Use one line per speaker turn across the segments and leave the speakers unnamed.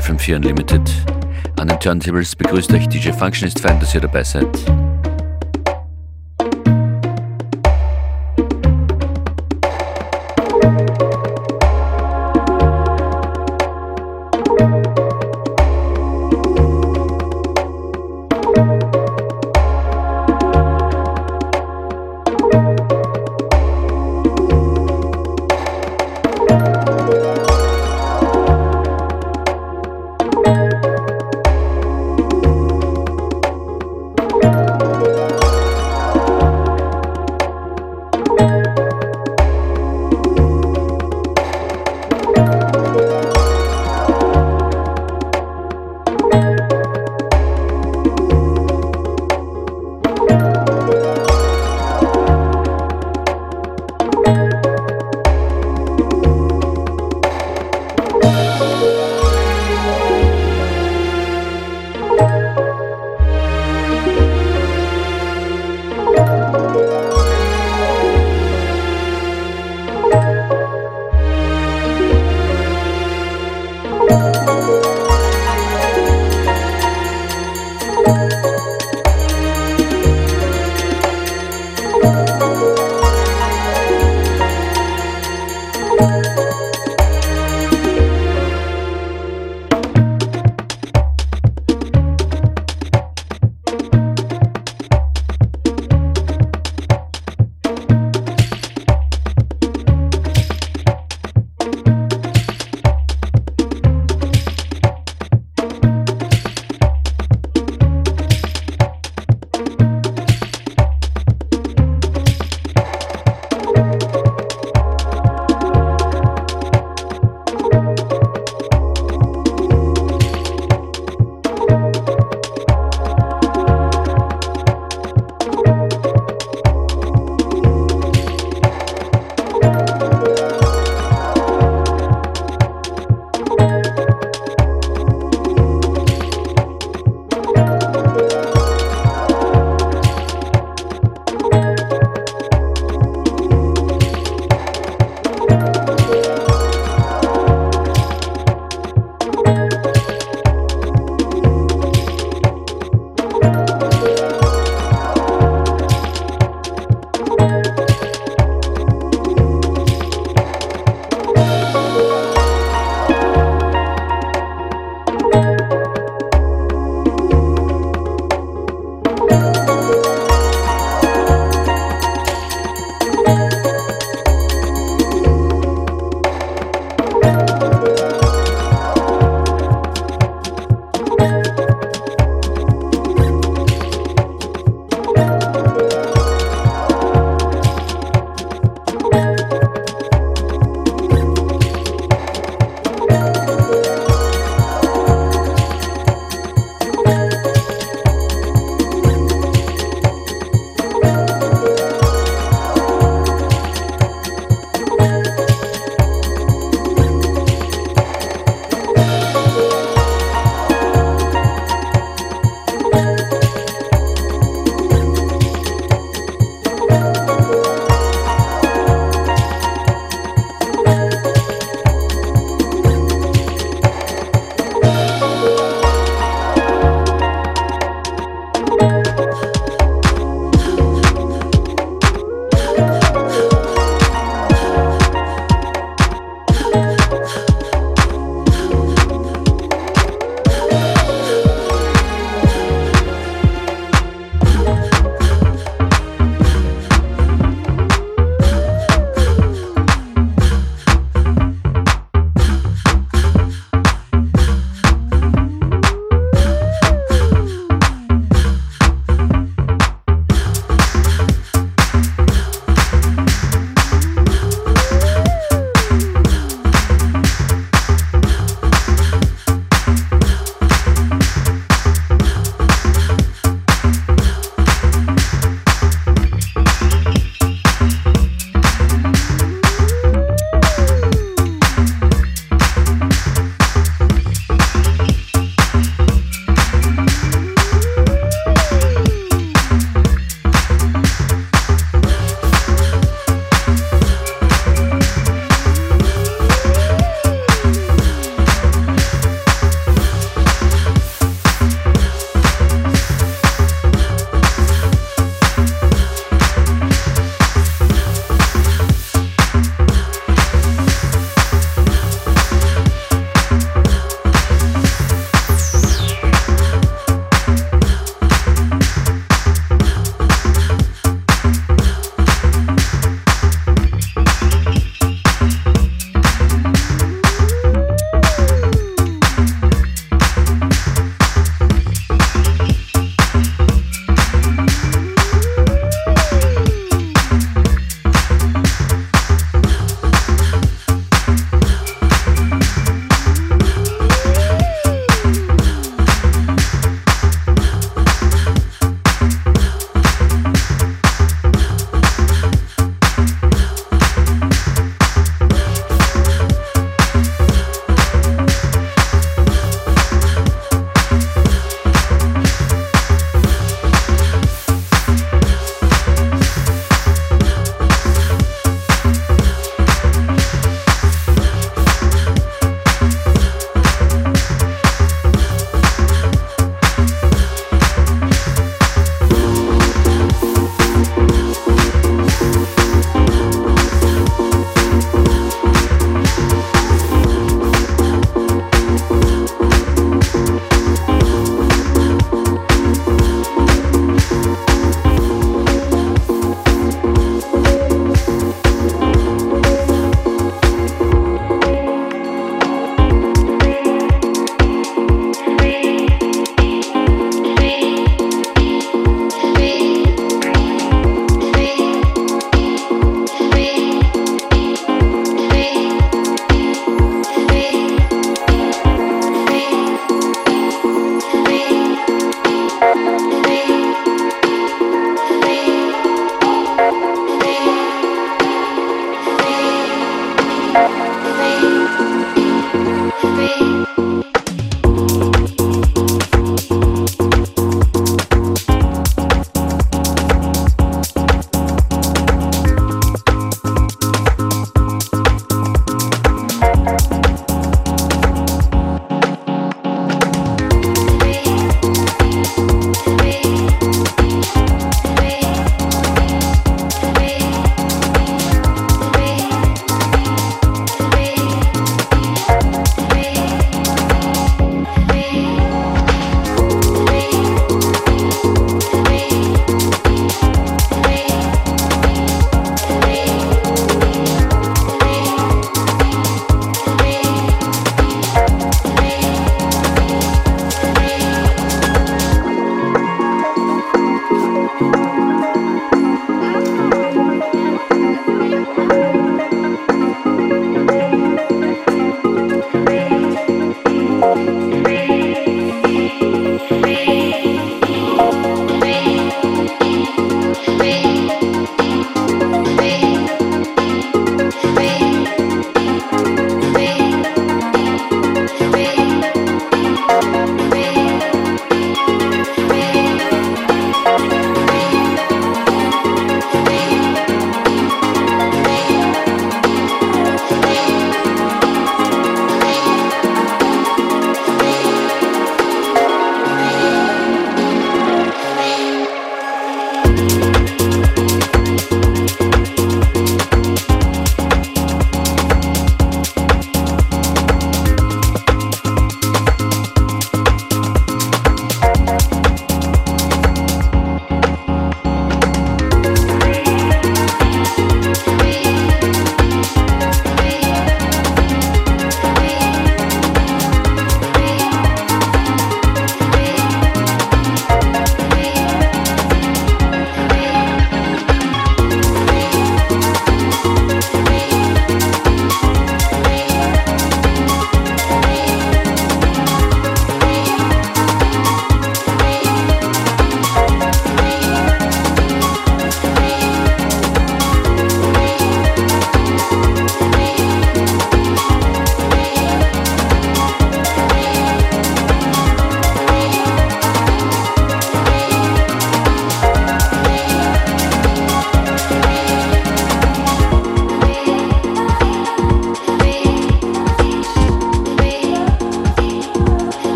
FM4 Unlimited. An den Turntables begrüßt euch DJ Functionist Fan, dass ihr dabei seid.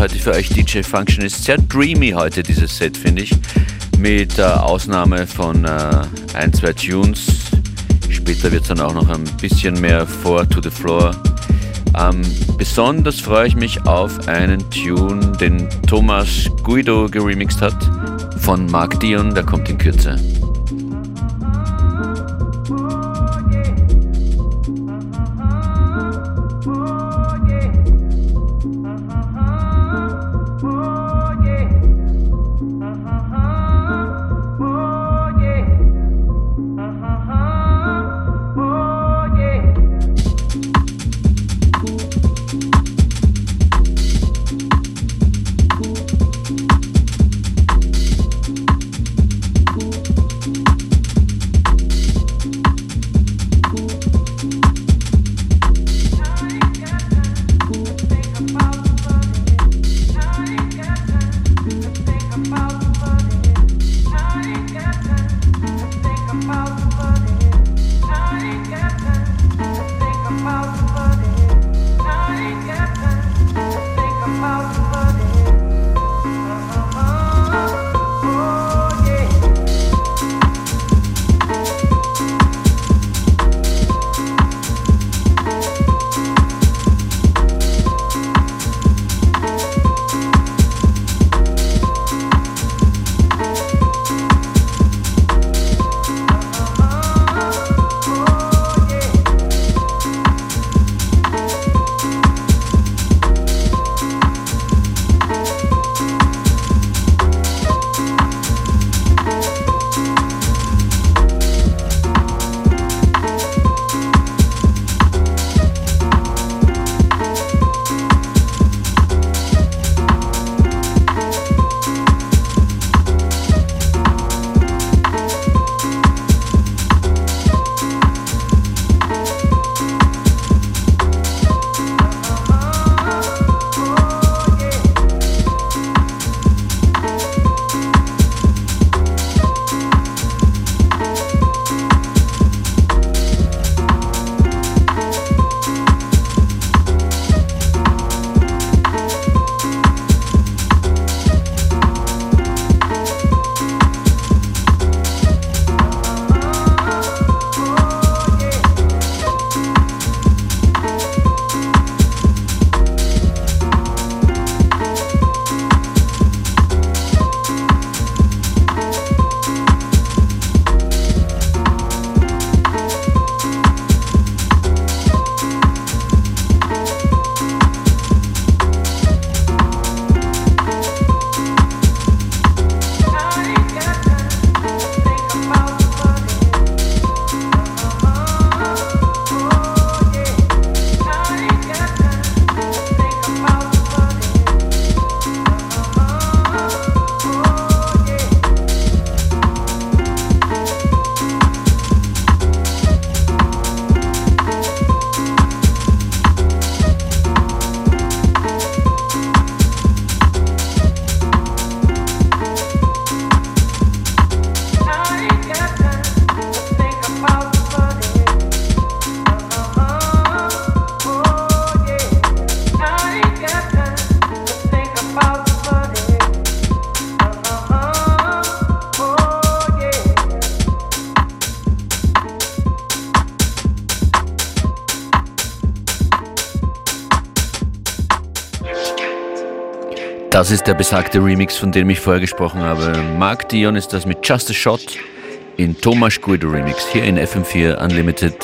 Heute für euch DJ Functionist. Sehr dreamy heute dieses Set, finde ich. Mit äh, Ausnahme von äh, ein, zwei Tunes. Später wird es dann auch noch ein bisschen mehr vor to the floor. Ähm, besonders freue ich mich auf einen Tune, den Thomas Guido geremixed hat von Mark Dion, der kommt in Kürze. Das ist der besagte Remix, von dem ich vorher gesprochen habe. Mark Dion ist das mit Just a Shot in Thomas Guido Remix hier in FM4 Unlimited.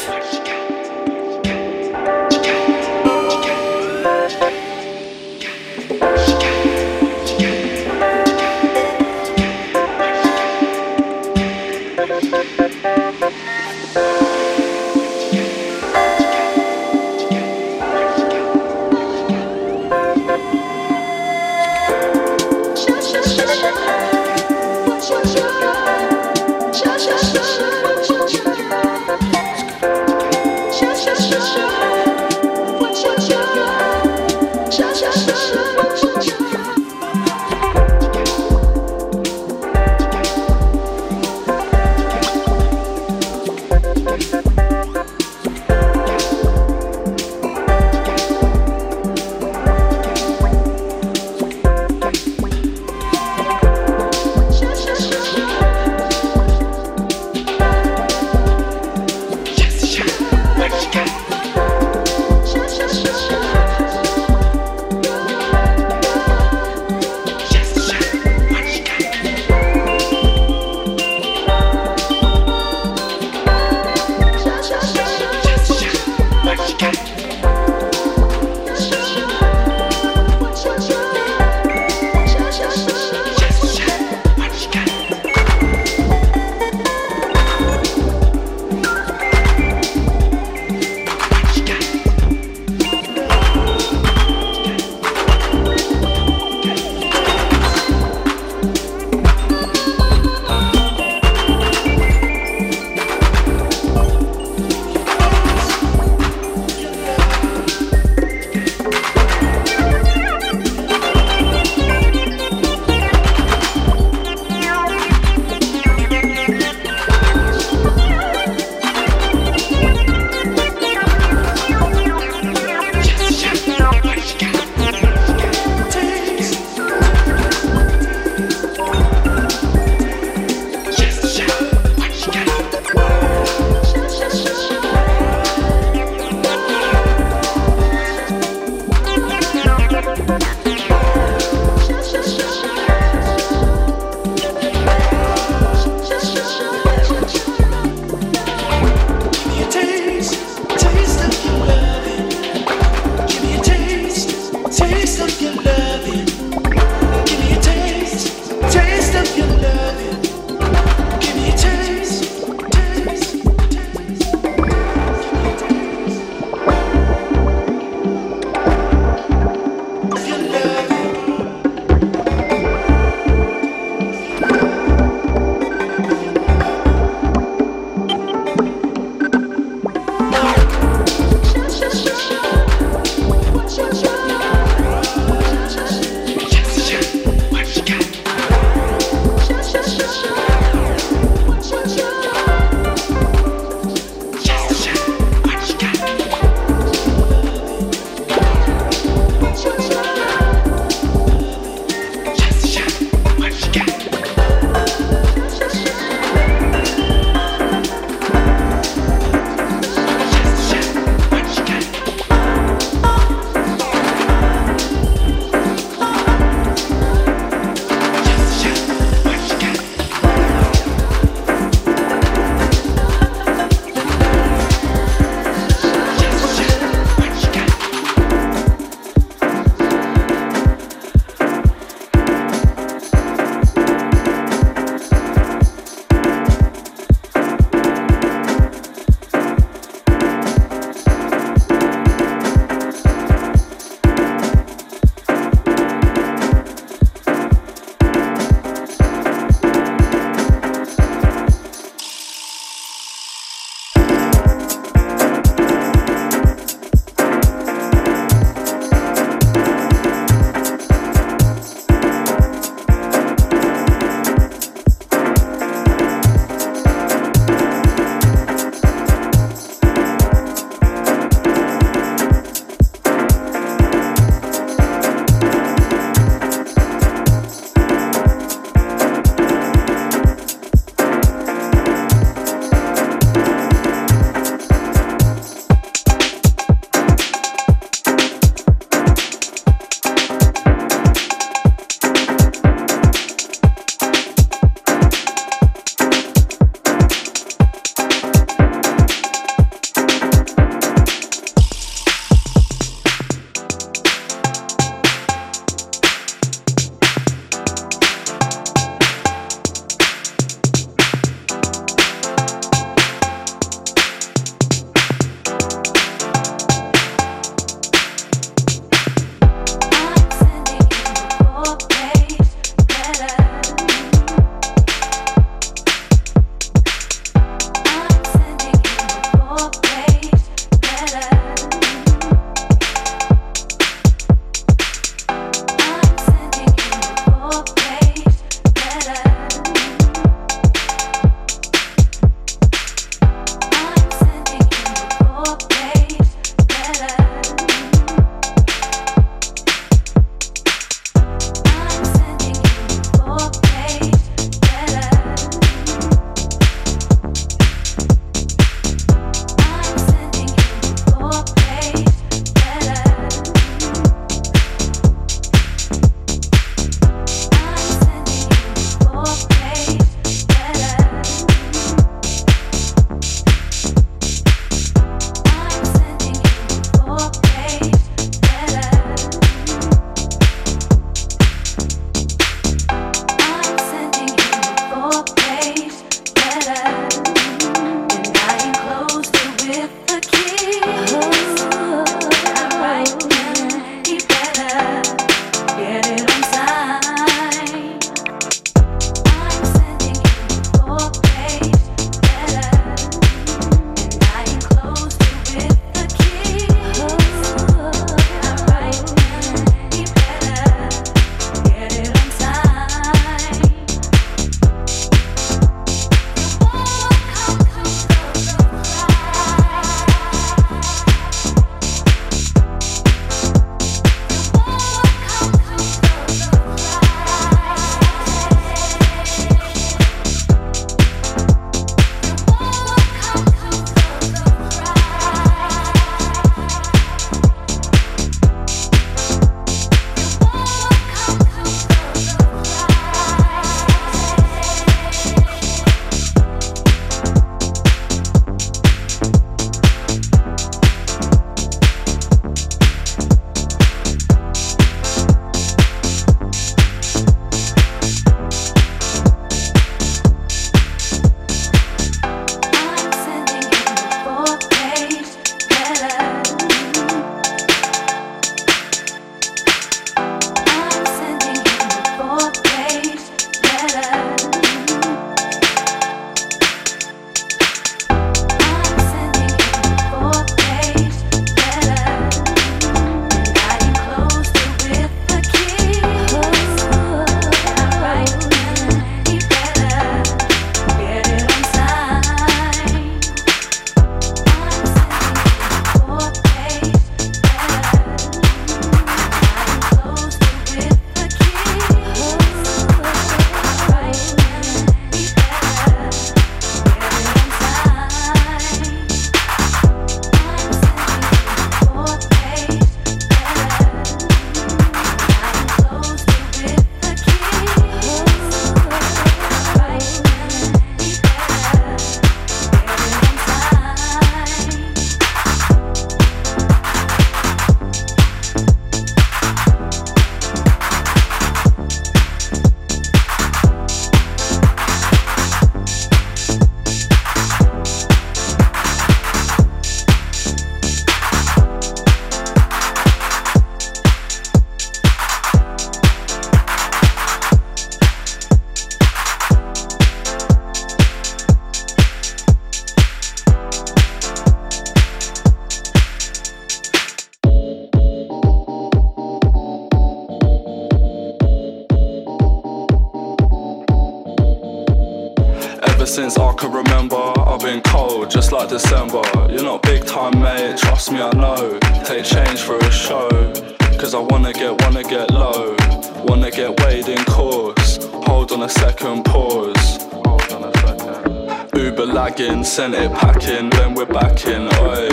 Uber sent it packing, then we're back in, oi.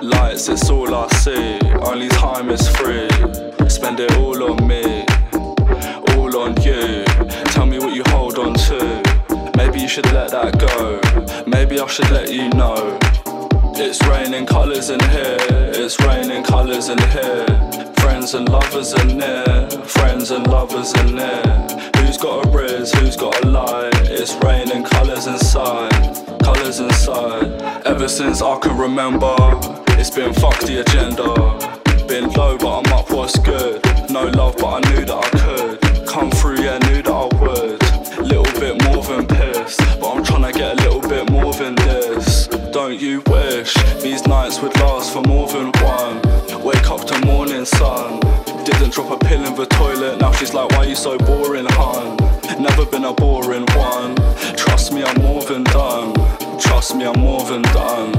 Lights, it's all I see. Only time is free. Spend it all on me, all on you. Tell me what you hold on to. Maybe you should let that go. Maybe I should let you know. It's raining colours in here. It's raining colours in here. Friends and lovers are near. Friends and lovers are near. Who's got a riz? Who's got a lie? It's raining colours inside. Colours inside. Ever since I can remember, it's been fuck the agenda. Been low, but I'm up, what's good? No love, but I knew that I could. Come through, yeah, knew that I would. Little bit more than pissed, but I'm trying to get a little these nights would last for more than one? Wake up to morning sun. Didn't drop a pill in the toilet, now she's like, why you so boring, hun? Never been a boring one. Trust me, I'm more than done. Trust me, I'm more than done.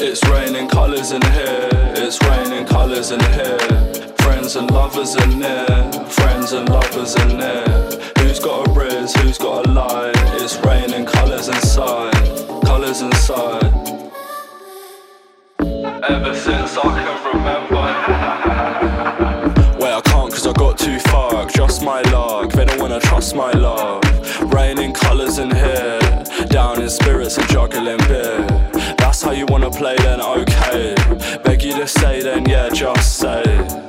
It's raining colours in here, it's raining colours in here. Friends and lovers in there, friends and lovers in there. Who's got a riz, who's got a lie? It's raining colours inside, colours inside. Ever since I can remember. Wait, I can't cause I got too far. Just my luck, they don't wanna trust my love. Raining colours in here, down in spirits and juggling beer that's how you wanna play, then okay. Beg you to say, then yeah, just say.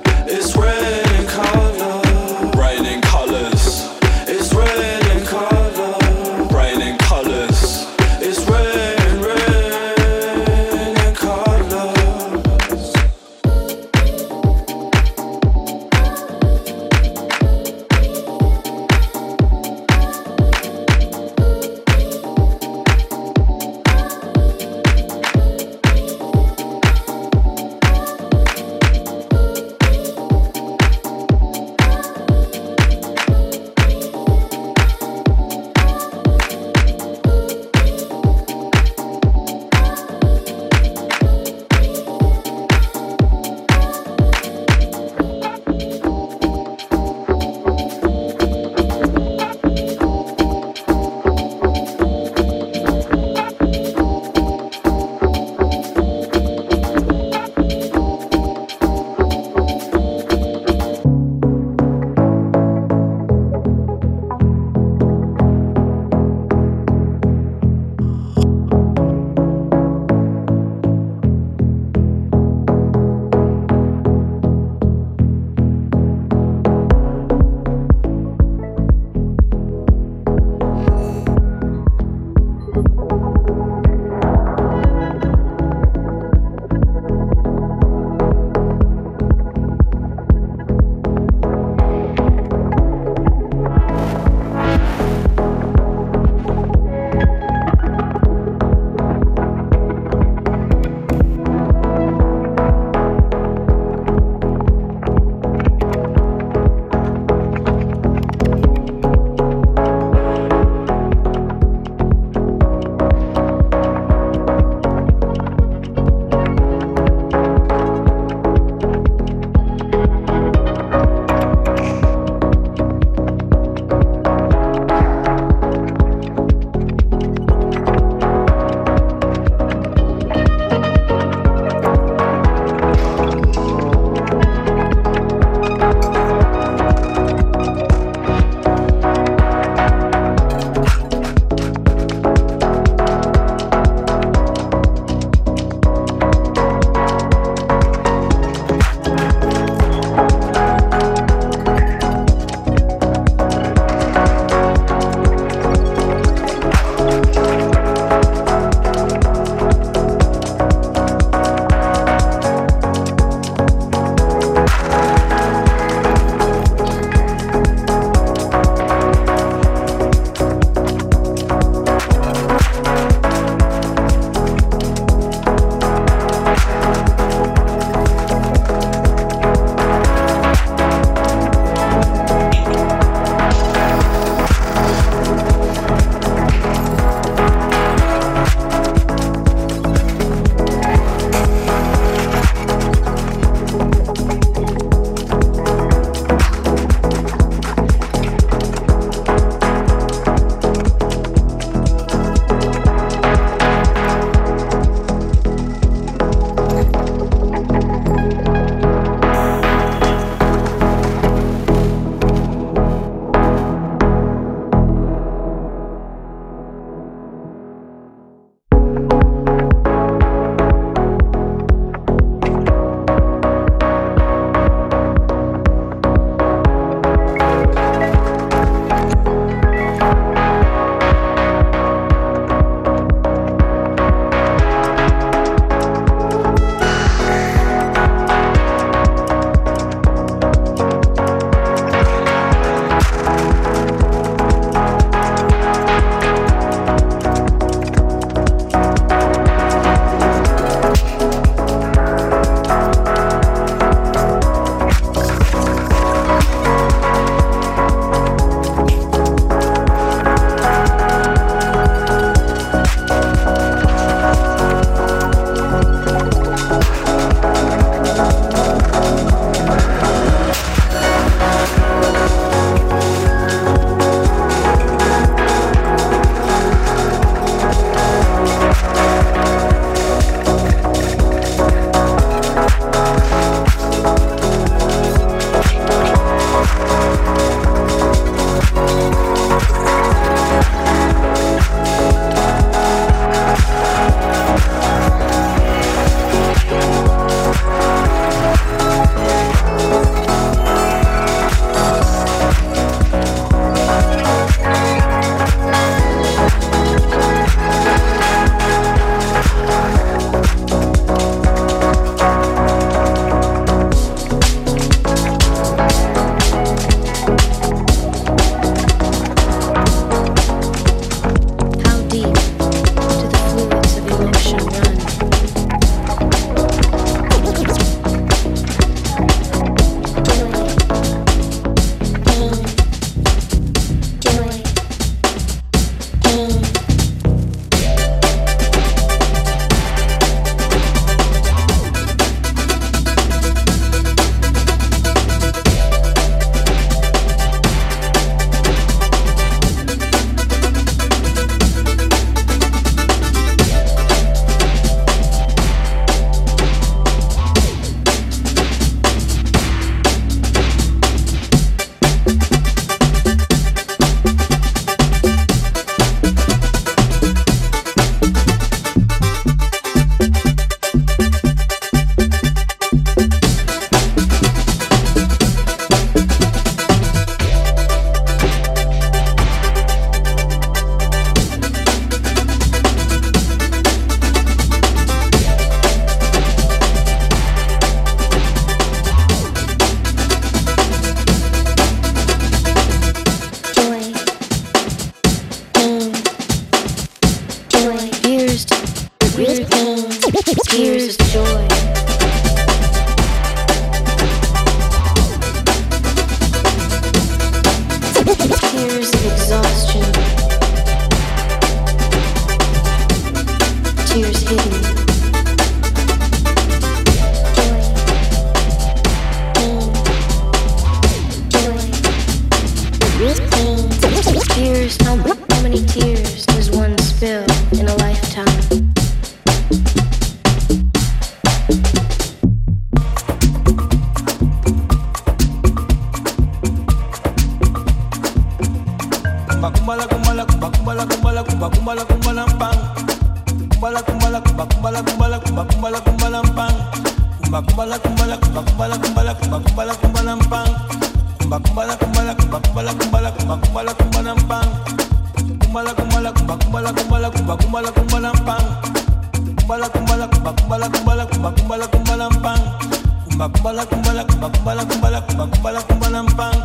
Kumba kumbala kumbala kumba kumbala kumbala kumba kumbala kumbala mpang.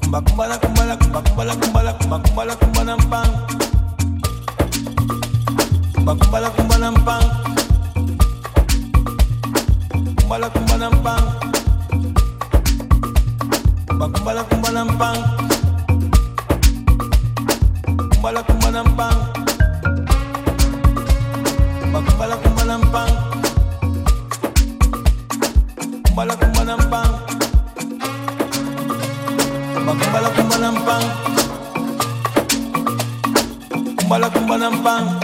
Kumba kumbala kumbala kumba kumbala kumbala kumba kumbala kumbala mpang. Kumba kumbala kumbala mpang. Kumbala kumbala mpang. Kumba kumbala kumbala mpang. Kumbala kumbala mpang. Kumba kumbala kumbala mpang. Tumba la cumba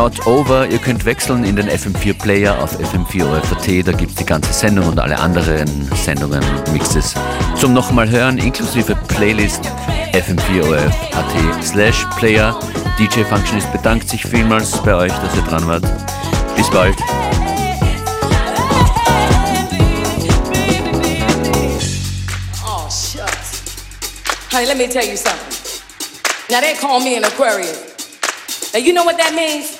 Not Over. Ihr könnt wechseln in den FM4 Player auf FM4 OFAT. Da gibt es die ganze Sendung und alle anderen Sendungen und Mixes zum nochmal hören, inklusive Playlist FM4 OFAT slash Player. DJ Functionist bedankt sich vielmals bei euch, dass ihr dran wart. Bis bald.
Oh. Honey, let me tell you something. Now, they call me an Aquarius. Now, you know what that means?